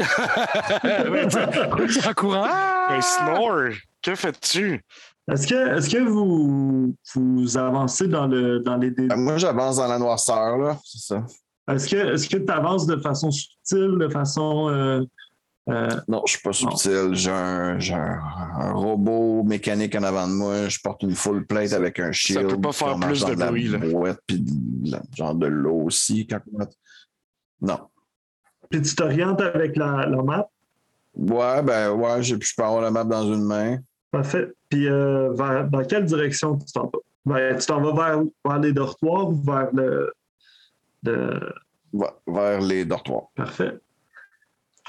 en courant! Hey, Snore, que fais-tu? Est-ce que, est-ce que vous, vous avancez dans, le, dans les Ben, Moi, j'avance dans la noirceur, là. C'est ça. Est-ce que est-ce que tu avances de façon subtile, de façon. euh, euh, Non, je suis pas subtil. J'ai un, j'ai un- un robot mécanique en avant de moi. Je porte une full plate avec un shield. peut pas faire plus de la bruit, là. brouette, puis de la- genre de l'eau aussi. Quand... Non. puis tu t'orientes avec la, la map? Ouais, ben ouais, j'ai- je peux avoir la map dans une main. Parfait. Puis euh, vers- dans quelle direction tu t'en vas? Ben, tu t'en vas vers, vers les dortoirs ou vers le. Ouais, vers les dortoirs. Parfait.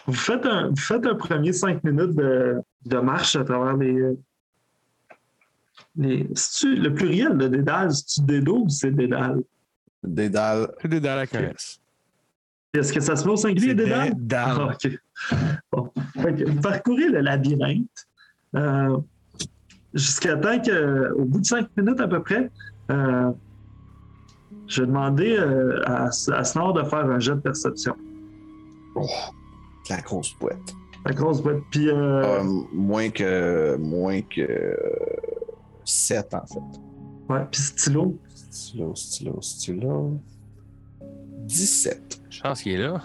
Vous faites un, vous faites un premier cinq minutes de, de marche à travers les. les le pluriel de Dédale, c'est-tu Dédo ou c'est Dédale? Des dalles. C'est des dalles avec un S. Est-ce que ça se met au singulier, Dédale? des dalles. Ah. Bon. Vous parcourez le labyrinthe euh, jusqu'à temps qu'au bout de cinq minutes à peu près, euh, je vais demander euh, à, à Snor de faire un jet de perception. Oh, la grosse boîte. La grosse boîte. Puis, euh, Euh, moins que. Moins que. 7 en fait. ouais, puis stylo. Stylo, stylo, stylo. 17. Chance qu'il est là.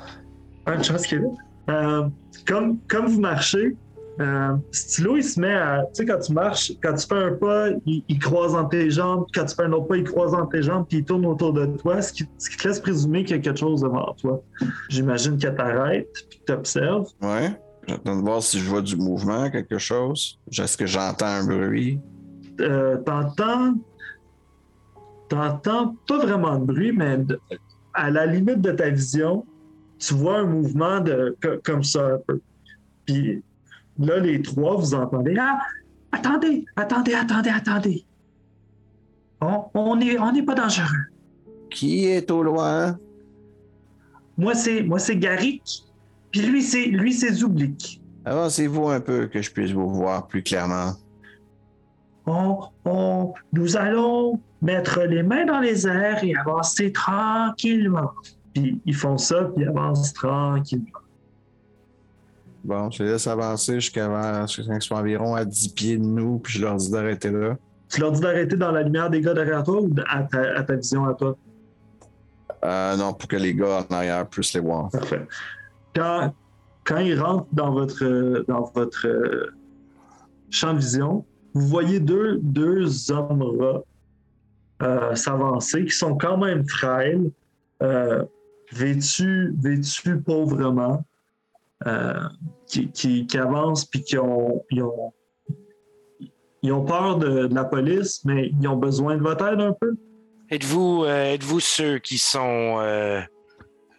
Un chance qu'il est là. Euh, comme, comme vous marchez, euh, stylo, il se met à. Tu sais, quand tu marches, quand tu fais un pas, il, il croise entre tes jambes. Quand tu fais un autre pas, il croise entre tes jambes, puis il tourne autour de toi, ce qui, ce qui te laisse présumer qu'il y a quelque chose devant toi. J'imagine qu'elle t'arrête, puis que t'observes. Ouais. J'attends de voir si je vois du mouvement, quelque chose. Est-ce que j'entends un bruit? Euh, t'entends. T'entends pas vraiment de bruit, mais de- à la limite de ta vision, tu vois un mouvement de, co- comme ça un peu. Puis là, les trois, vous entendez Ah, attendez, attendez, attendez, attendez. On on n'est on n'est pas dangereux. Qui est au loin? Moi, c'est moi c'est Garrick, puis lui, c'est lui, c'est Zoublik. Avancez-vous un peu que je puisse vous voir plus clairement. On, on, nous allons mettre les mains dans les airs et avancer tranquillement. Puis ils font ça, puis ils avancent tranquillement. Bon, je les laisse avancer jusqu'à qu'ils soient environ à 10 pieds de nous, puis je leur dis d'arrêter là. Tu leur dis d'arrêter dans la lumière des gars derrière toi ou à ta, à ta vision à toi? Euh, non, pour que les gars en arrière puissent les voir. Parfait. Quand, quand ils rentrent dans votre, dans votre euh, champ de vision, vous voyez deux, deux hommes rats euh, s'avancer qui sont quand même frêles, euh, vêtus, vêtus pauvrement, euh, qui, qui, qui avancent puis qui ont, ils ont, ils ont peur de, de la police, mais ils ont besoin de votre aide un peu. Êtes-vous euh, êtes-vous ceux qui sont euh,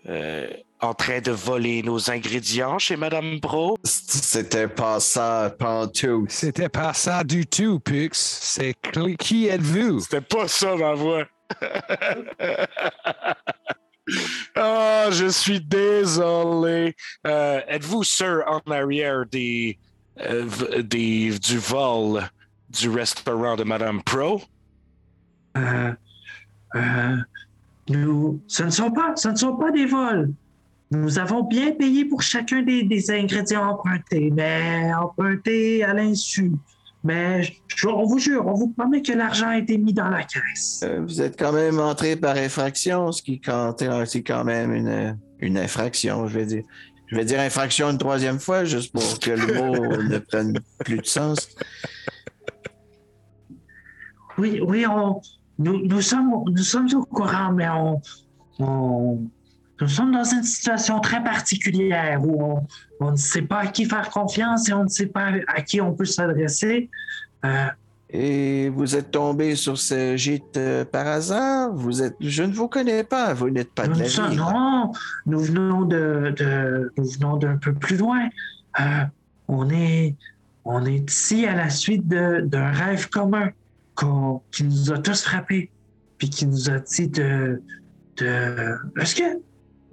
euh, en train de voler nos ingrédients chez Madame Bro? C'était pas ça, pas tout. C'était pas ça du tout, Pux. C'est qui êtes-vous? C'était pas ça ma voix. (laughs) Ah, je suis désolé. Euh, Êtes-vous ceux en arrière des, euh, des du vol du restaurant de Madame Pro? Euh, nous, ce ne sont pas, ce ne pas des vols. Nous avons bien payé pour chacun des, des ingrédients empruntés, mais empruntés à l'insu. Mais je- je- on vous jure, on vous promet que l'argent a été mis dans la caisse. Euh, vous êtes quand même entré par infraction, ce qui compte, c'est quand même une, une infraction, je vais dire. Je vais dire infraction une troisième fois, juste pour que le mot (laughs) ne prenne plus de sens. Oui, oui, on, nous, nous, sommes, nous sommes au courant, mais on, on- nous sommes dans une situation très particulière où on, on ne sait pas à qui faire confiance et on ne sait pas à qui on peut s'adresser. Euh, Et vous êtes tombé sur ce gîte euh, par hasard? Vous êtes, je ne vous connais pas, vous n'êtes pas de la ville. non, nous venons de, de- nous venons d'un peu plus loin. Euh, on est, on est ici à la suite de- d'un rêve commun qui nous a tous frappés, puis qui nous a dit de, de... Est-ce que,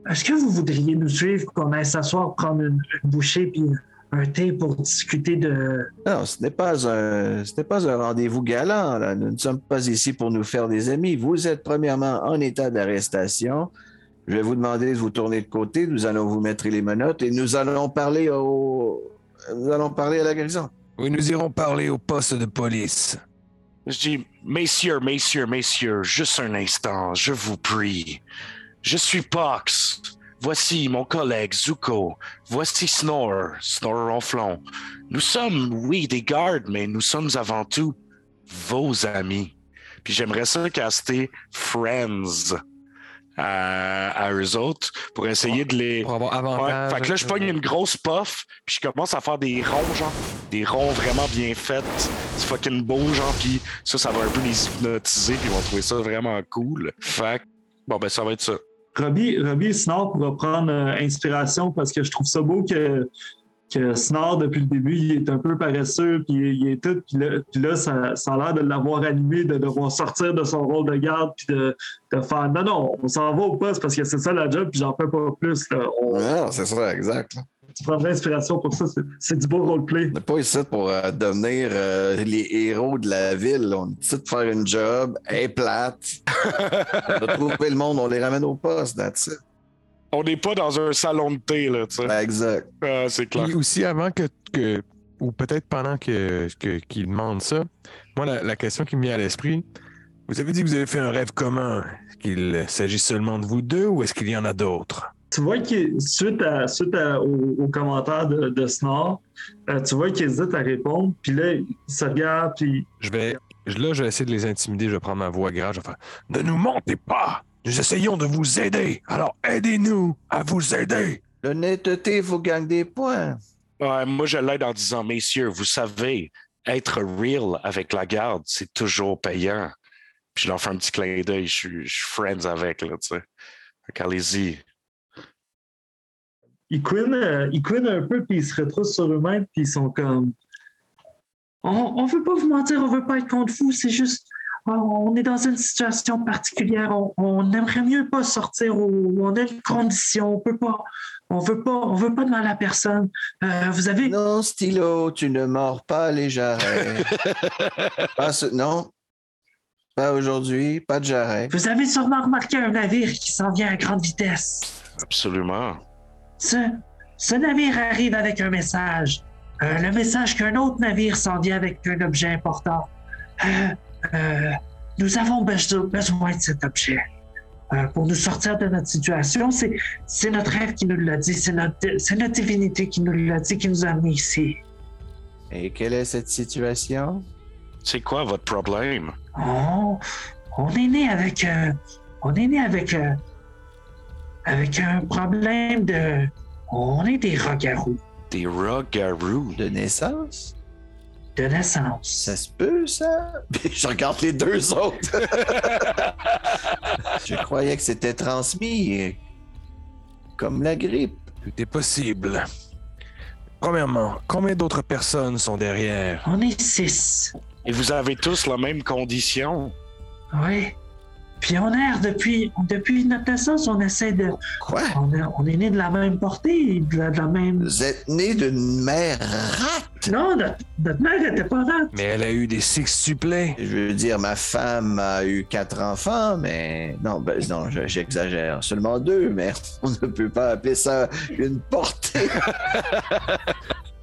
est-ce que vous voudriez nous suivre, qu'on aille s'asseoir, prendre une, une bouchée puis un thé pour discuter de... Non, ce n'est pas un, ce n'est pas un rendez-vous galant. là. Nous ne sommes pas ici pour nous faire des amis. Vous êtes premièrement en état d'arrestation. Je vais vous demander de vous tourner de côté. Nous allons vous mettre les menottes et nous allons parler au, nous allons parler à la garnison. Oui, nous irons parler au poste de police. Je dis, messieurs, messieurs, messieurs, juste un instant, je vous prie. Je suis Pox. Voici mon collègue Zuko. Voici Snore, Snore Ronflon. Nous sommes, oui, des gardes, mais nous sommes avant tout vos amis. Puis j'aimerais ça caster Friends à, à eux autres pour essayer de les. Pour avoir Ouais, fait que là, je pogne une grosse puff, puis je commence à faire des ronds, genre. Des ronds vraiment bien faits. C'est fucking beau, genre, puis ça, ça va un peu les hypnotiser, puis ils vont trouver ça vraiment cool. Fait que, bon, ben, ça va être ça. Robbie, Robbie Snore pourra prendre euh, inspiration parce que je trouve ça beau que, que Snore, depuis le début, il est un peu paresseux, puis il est tout. Puis là, ça, a l'air de l'avoir animé, de devoir sortir de son rôle de garde, puis de, de faire non, non, on s'en va au poste parce que c'est ça la job, puis j'en fais pas plus. Non, c'est ça, exact. Tu prendrais inspiration pour ça, c'est- du beau roleplay. On n'est pas ici pour euh, devenir euh, les héros de la ville. On est ici pour faire une job, elle est plate. (laughs) on a trouvé le monde, on les ramène au poste, that's it. On n'est pas dans un salon de thé, là, tu sais. Exact. Ah, c'est clair. Puis aussi, avant que, que- ou peut-être pendant que, que- qu'il demande ça, moi, la, la question qui me vient à l'esprit, vous avez dit que vous avez fait un rêve commun. Est-ce qu'il s'agit seulement de vous deux ou est-ce qu'il y en a d'autres? Tu vois qu'il, suite, à, suite à- au, au commentaire de, de Snore, euh, tu vois qu'il hésite à répondre, puis là, il se regarde, puis Je vais. Là, je vais essayer de les intimider. Je vais prendre ma voix grave. Je vais faire Ne nous mentez pas! Nous essayons de vous aider. Alors aidez-nous à vous aider. L'honnêteté vous gagne des points. Ouais, moi, je l'aide en disant, messieurs, vous savez, être real avec la garde, c'est toujours payant. Puis je leur fais un petit clin d'œil, je suis friends avec, là, tu sais. Fait qu'allez-y. Ils couinent, euh, ils couinent un peu, puis ils se retroussent sur eux-mêmes, puis ils sont comme On, on veut pas vous mentir, on veut pas être contre vous, c'est juste on- on est dans une situation particulière, on, on aimerait mieux pas sortir, ou on a une condition, on peut pas, on veut pas, on veut pas de mal à personne. Euh, vous avez Non, stylo, tu ne mords pas les jarrets. (laughs) Pas ce- Non. Pas aujourd'hui, pas de jarret. vous avez sûrement remarqué un navire qui s'en vient à grande vitesse. Absolument. Ce, ce navire arrive avec un message. Euh, le message qu'un autre navire s'en vient avec un objet important. Euh, euh, nous avons beso- besoin de cet objet. Euh, pour nous sortir de notre situation, c'est, c'est notre rêve qui nous l'a dit, c'est notre, c'est notre divinité qui nous l'a dit, qui nous a mis ici. Et quelle est cette situation? C'est quoi votre problème? On, on est né avec, euh, on est né avec, euh, avec un problème de, on est des rogarous Des rogarous. De naissance? de naissance. Ça se peut, ça? (laughs) Je regarde les deux autres. (laughs) je croyais que c'était transmis euh, comme la grippe. Tout est possible. Premièrement, combien d'autres personnes sont derrière? On est six. Et vous avez tous la même condition? Oui. Puis on erre depuis, depuis notre naissance, on essaie de. Quoi? On, est- on est né de la même portée, de la, de la même. Vous êtes né d'une mère rate? Non, notre, notre mère était pas rate. Mais elle a eu des sextuplés. Je veux dire, ma femme a eu quatre enfants, mais non, ben, non, je- j'exagère. Seulement deux, mais (laughs) on ne peut pas appeler ça une portée. (laughs)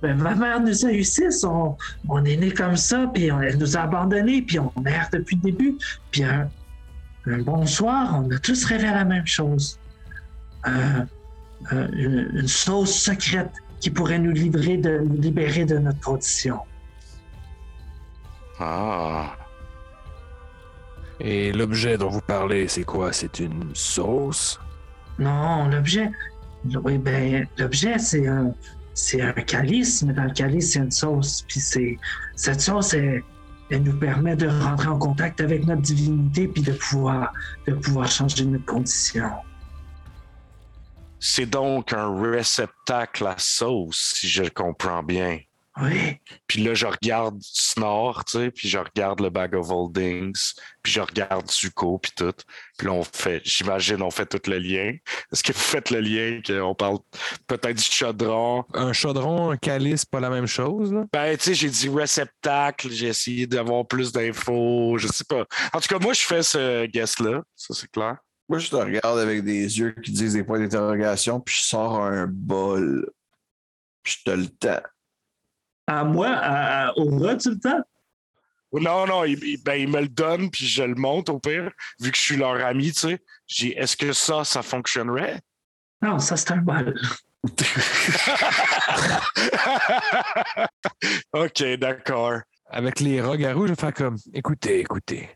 Ben, ma mère nous a eu six. On, on est né comme ça, puis on- elle nous a abandonnés, puis on erre depuis le début. Puis un, un bon soir, on a tous rêvé à la même chose. Euh, euh, une, une sauce secrète qui pourrait nous livrer de nous libérer de notre condition. Ah. Et l'objet dont vous parlez, c'est quoi? C'est une sauce? Non, l'objet. Oui, ben, l'objet, c'est un. C'est un calice, mais dans le calice, c'est une sauce. Puis c'est. Cette sauce, elle, elle nous permet de rentrer en contact avec notre divinité puis de pouvoir, de pouvoir changer notre condition. C'est donc un réceptacle à sauce, si je comprends bien. Oui. Puis là, je regarde Snore, tu sais, puis je regarde le Bag of Holdings, puis je regarde Zuko, puis tout. Puis là, on fait, j'imagine, on fait tout le lien. Est-ce que vous faites le lien qu'on parle peut-être du chaudron? Un chaudron, un calice, pas la même chose, là? Ben, tu sais, j'ai dit réceptacle, j'ai essayé d'avoir plus d'infos, je sais pas. En tout cas, moi, je fais ce guess-là, ça c'est clair. Moi, je te regarde avec des yeux qui disent des points d'interrogation, puis je sors un bol. Puis je te le tends. À moi, à, à- au tu le temps? Non, non, il, il- ben, il me le donne, puis je le monte au pire, vu que je suis leur ami, tu sais. J'ai dit, est-ce que ça, ça fonctionnerait? Non, ça, c'est un bol. (laughs) OK, d'accord. Avec les rogarous, je vais faire comme écoutez, écoutez.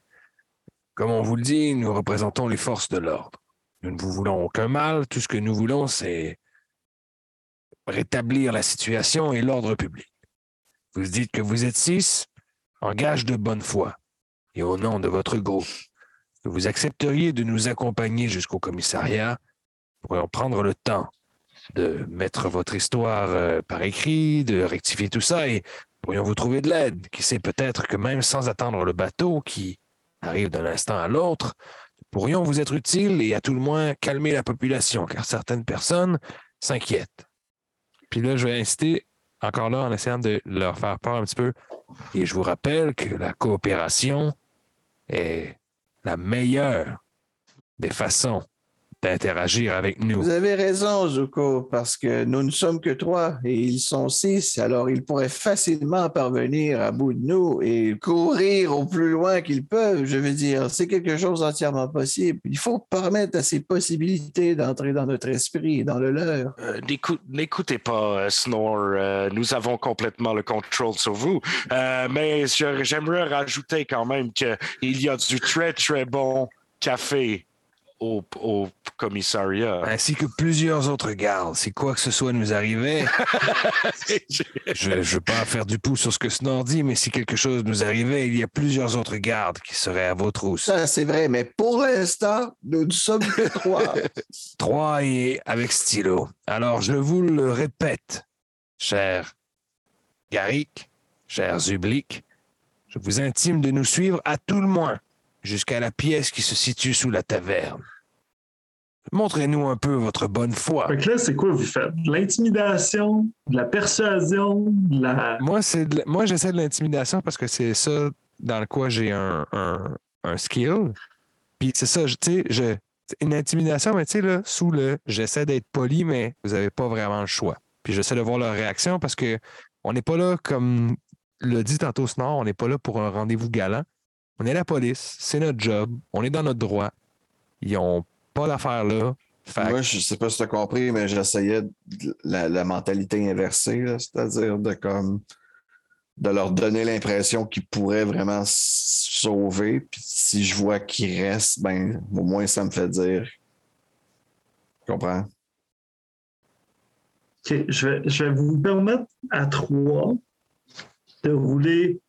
Comme on vous le dit, nous représentons les forces de l'ordre. Nous ne vous voulons aucun mal. Tout ce que nous voulons, c'est rétablir la situation et l'ordre public. Vous dites que vous êtes six, en gage de bonne foi, et au nom de votre groupe, que vous accepteriez de nous accompagner jusqu'au commissariat, pourrions prendre le temps de mettre votre histoire euh, par écrit, de rectifier tout ça et pourrions vous trouver de l'aide. Qui sait peut-être que même sans attendre le bateau qui arrive d'un instant à l'autre, pourrions vous être utiles et à tout le moins calmer la population, car certaines personnes s'inquiètent. Puis là, je vais inciter, encore là, en essayant de leur faire peur un petit peu. Et je vous rappelle que la coopération est la meilleure des façons d'interagir avec nous. Vous avez raison, Zuko, parce que nous ne sommes que trois et ils sont six, alors ils pourraient facilement parvenir à bout de nous et courir au plus loin qu'ils peuvent. Je veux dire, c'est quelque chose d'entièrement possible. Il faut permettre à ces possibilités d'entrer dans notre esprit et dans le leur. Euh, n'écou- N'écoutez pas, euh, Snore. euh, nous avons complètement le contrôle sur vous. Euh, mais j'aimerais rajouter quand même qu'il y a du très, très bon café au, au commissariat. Ainsi que plusieurs autres gardes. Si quoi que ce soit nous arrivait, (laughs) je ne veux pas faire du pouce sur ce que Snor dit, mais si quelque chose nous arrivait, il y a plusieurs autres gardes qui seraient à vos trousses. Ça, c'est vrai, mais pour l'instant, nous ne sommes que trois. (laughs) Trois et avec stylo. Alors, je vous le répète, cher Garrick, cher Zublik, je vous intime de nous suivre à tout le moins jusqu'à la pièce qui se situe sous la taverne. Montrez-nous un peu votre bonne foi. Fait que là, c'est quoi vous faites? De l'intimidation, de la persuasion, de la. Moi, c'est de- moi j'essaie de l'intimidation parce que c'est ça dans le quoi j'ai un, un, un skill. Puis c'est ça, tu sais, je, une intimidation, mais tu sais, là, sous le j'essaie d'être poli, mais vous n'avez pas vraiment le choix. Puis j'essaie de voir leur réaction parce que on n'est pas là, comme le dit tantôt Snor, on n'est pas là pour un rendez-vous galant. On est la police, c'est notre job, on est dans notre droit. Ils n'ont pas l'affaire là. Moi, je sais pas si tu as compris, mais j'essayais de- la, la mentalité inversée, là, c'est-à-dire de comme de leur donner l'impression qu'ils pourraient vraiment sauver. Puis si je vois qu'ils restent, ben au moins ça me fait dire. Tu comprends? Ok, je vais, je vais vous permettre à trois de rouler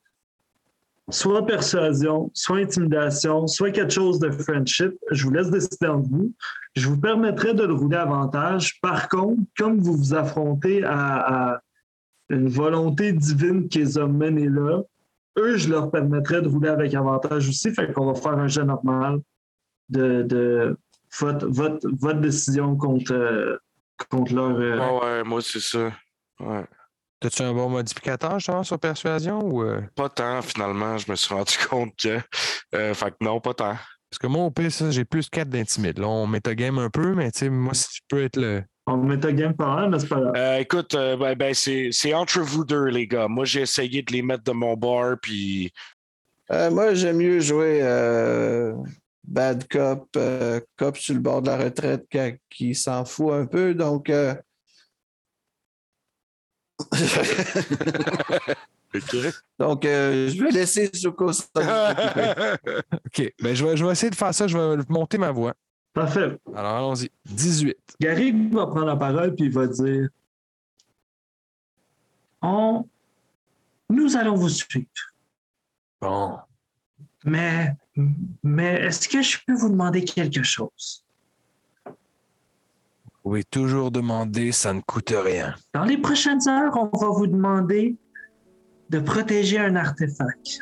soit persuasion, soit intimidation, soit quelque chose de friendship. Je vous laisse décider entre vous. Je vous permettrai de le rouler avantage. Par contre, comme vous vous affrontez à, une volonté divine qui les a menés là, eux, je leur permettrai de rouler avec avantage aussi. Fait qu'on va faire un jeu normal de, votre, décision contre, euh, contre leur. euh, ouais, moi, c'est ça. Ouais. T'as-tu un bon modificateur, justement, sur persuasion ou. euh? Pas tant, finalement. Je me suis rendu (laughs) compte que. euh, fait que non, pas tant. Parce que moi, au pire, ça, j'ai plus 4 d'intimide. Là, on metagame un peu, mais tu sais, moi, si je peux être le. On metagame pas mal, mais c'est pas grave. Euh, écoute, euh, ben, ben, c'est c'est entre vous deux, les gars. Moi, j'ai essayé de les mettre de mon bord, puis Euh, moi, j'aime mieux jouer euh, bad cop, euh, cop sur le bord de la retraite qui, qui s'en fout un peu. Donc, (laughs) donc euh, je vais laisser Zuko occuper. (laughs) OK. Ben, je, vais, je vais essayer de faire ça. Je vais monter ma voix. Parfait. Alors, allons-y. 18. Gary va prendre la parole puis il va dire On... Nous allons vous suivre. Bon. Mais, mais est-ce que je peux vous demander quelque chose? Pouvez toujours demander, ça ne coûte rien. Dans les prochaines heures, on va vous demander de protéger un artefact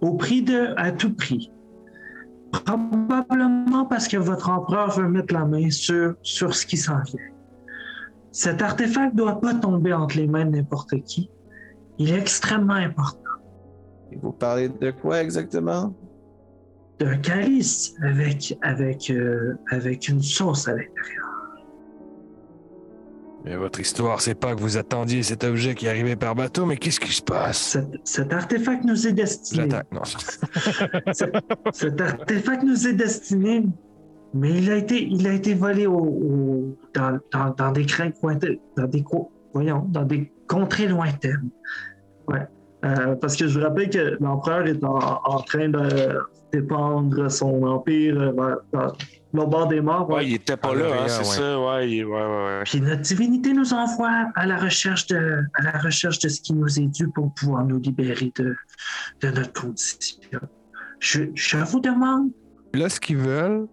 au prix de, à tout prix. Probablement parce que votre empereur veut mettre la main sur, sur ce qui s'en vient. Cet artefact ne doit pas tomber entre les mains de n'importe qui. Il est extrêmement important. Et Vous parlez de quoi exactement? D'un calice avec, avec, euh, avec une sauce à l'intérieur. Mais votre histoire, c'est pas que vous attendiez cet objet qui arrivait par bateau, mais qu'est-ce qui se passe? Cet, cet artefact nous est destiné. J'attaque. Non. (laughs) Cet, cet artefact nous est destiné, mais il a été, il a été volé au, au- dans, dans, dans des craintes lointaines, dans des, voyons, dans des contrées lointaines. Ouais. Euh, parce que je vous rappelle que l'empereur est en, en train de dépendre son empire euh, vers- vers le bord des morts. ouais. Ouais, il était pas là, hein, c'est ouais. ça. Ouais, il- ouais, ouais, ouais. Puis notre divinité nous envoie à la recherche de, à la recherche de ce qui nous est dû pour pouvoir nous libérer de, de notre condition. Je, je vous demande Là, ce qu'ils veulent,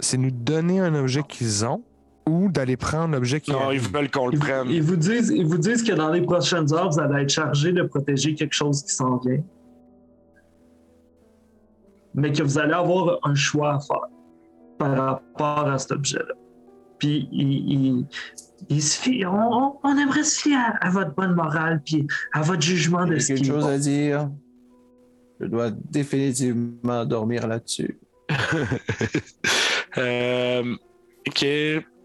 c'est nous donner un objet qu'ils ont ou d'aller prendre l'objet qui Non, ils veulent qu'on le Ils, prenne. ils vous disent, ils vous disent que dans les prochaines heures, vous allez être chargé de protéger quelque chose qui s'en vient. Mais que vous allez avoir un choix à faire par rapport à cet objet-là. Puis, il, il- il se fie- on, aimerait se fier à, à votre bonne morale puis à votre jugement de ce quelque qui est chose à dire. Je dois définitivement dormir là-dessus. (laughs) Euh, ok.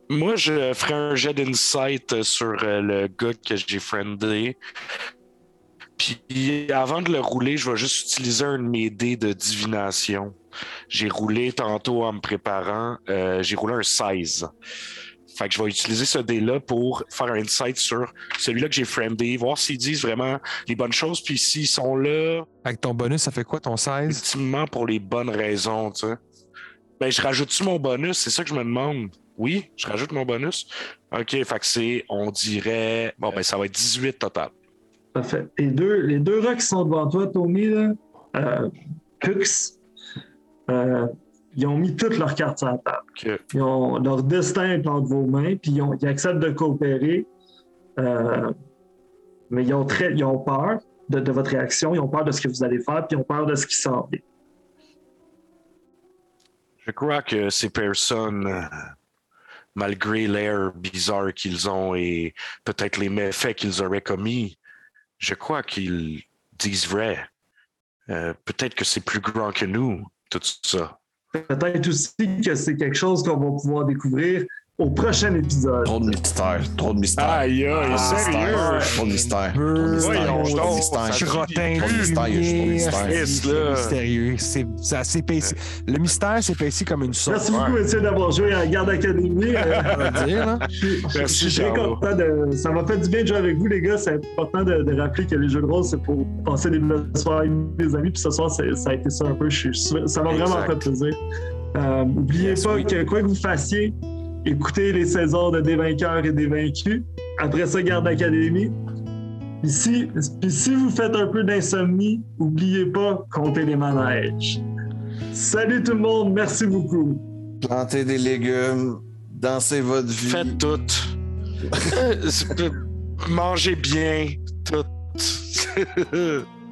Moi, je ferai un jet d'insight sur euh, le gars que j'ai friendé. Puis avant de le rouler, je vais juste utiliser un de mes dés de divination. J'ai roulé tantôt en me préparant. euh, j'ai roulé un 16. Fait que je vais utiliser ce dé-là pour faire un insight sur celui-là que j'ai friendé, voir s'ils disent vraiment les bonnes choses, puis s'ils sont là Avec ton bonus, ça fait quoi ton 16? ultimement pour les bonnes raisons, tu sais. Ben, je rajoute-tu mon bonus? C'est ça que je me demande. Oui, je rajoute mon bonus. OK, fait que c'est, on dirait, bon, ben, ça va être 18 total. Parfait. Les deux, les deux rats qui sont devant toi, Tommy, là, euh, Pux, euh, ils ont mis toutes leurs cartes sur la table. Ils ont, leur destin est entre vos mains, puis ils, ont- ils acceptent de coopérer. euh, mais ils ont, très, ils ont peur de, de votre réaction, ils ont peur de ce que vous allez faire, puis ils ont peur de ce qui s'en vient. Je crois que ces personnes, euh, malgré l'air bizarre qu'ils ont et peut-être les méfaits qu'ils auraient commis, je crois qu'ils disent vrai. Euh, peut-être que c'est plus grand que nous, tout ça. Peut-être aussi que c'est quelque chose qu'on va pouvoir découvrir au prochain épisode. Trop de mystère. Trop de mystère. Aïe, aïe, Trop de sérieux? mystère. Trop de mystère. Trop de mystère. donc, Trop de mystère. mystérieux. Le mystère s'épaissit comme une sauce. Merci beaucoup, messieurs, d'avoir joué à la Garde Académie. (laughs) Euh, là. Je suis- très content de. Ça m'a fait du bien de jouer avec vous, les gars. C'est important de, de rappeler que les jeux de rôle, c'est pour passer des belles soirées avec des amis. Puis ce soir, ça a été ça un peu. Je suis- ça m'a vraiment fait plaisir. Euh, N'oubliez Yes, pas oui. que quoi que vous fassiez, écoutez les saisons de Des vainqueurs et des vaincus. Après ça, Garde Académie. Puis si, puis si vous faites un peu d'insomnie, n'oubliez pas, comptez les manèges. Salut tout le monde, merci beaucoup. Plantez des légumes. Dansez votre vie. Faites tout. (laughs) Euh, Mangez bien. Tout. (laughs)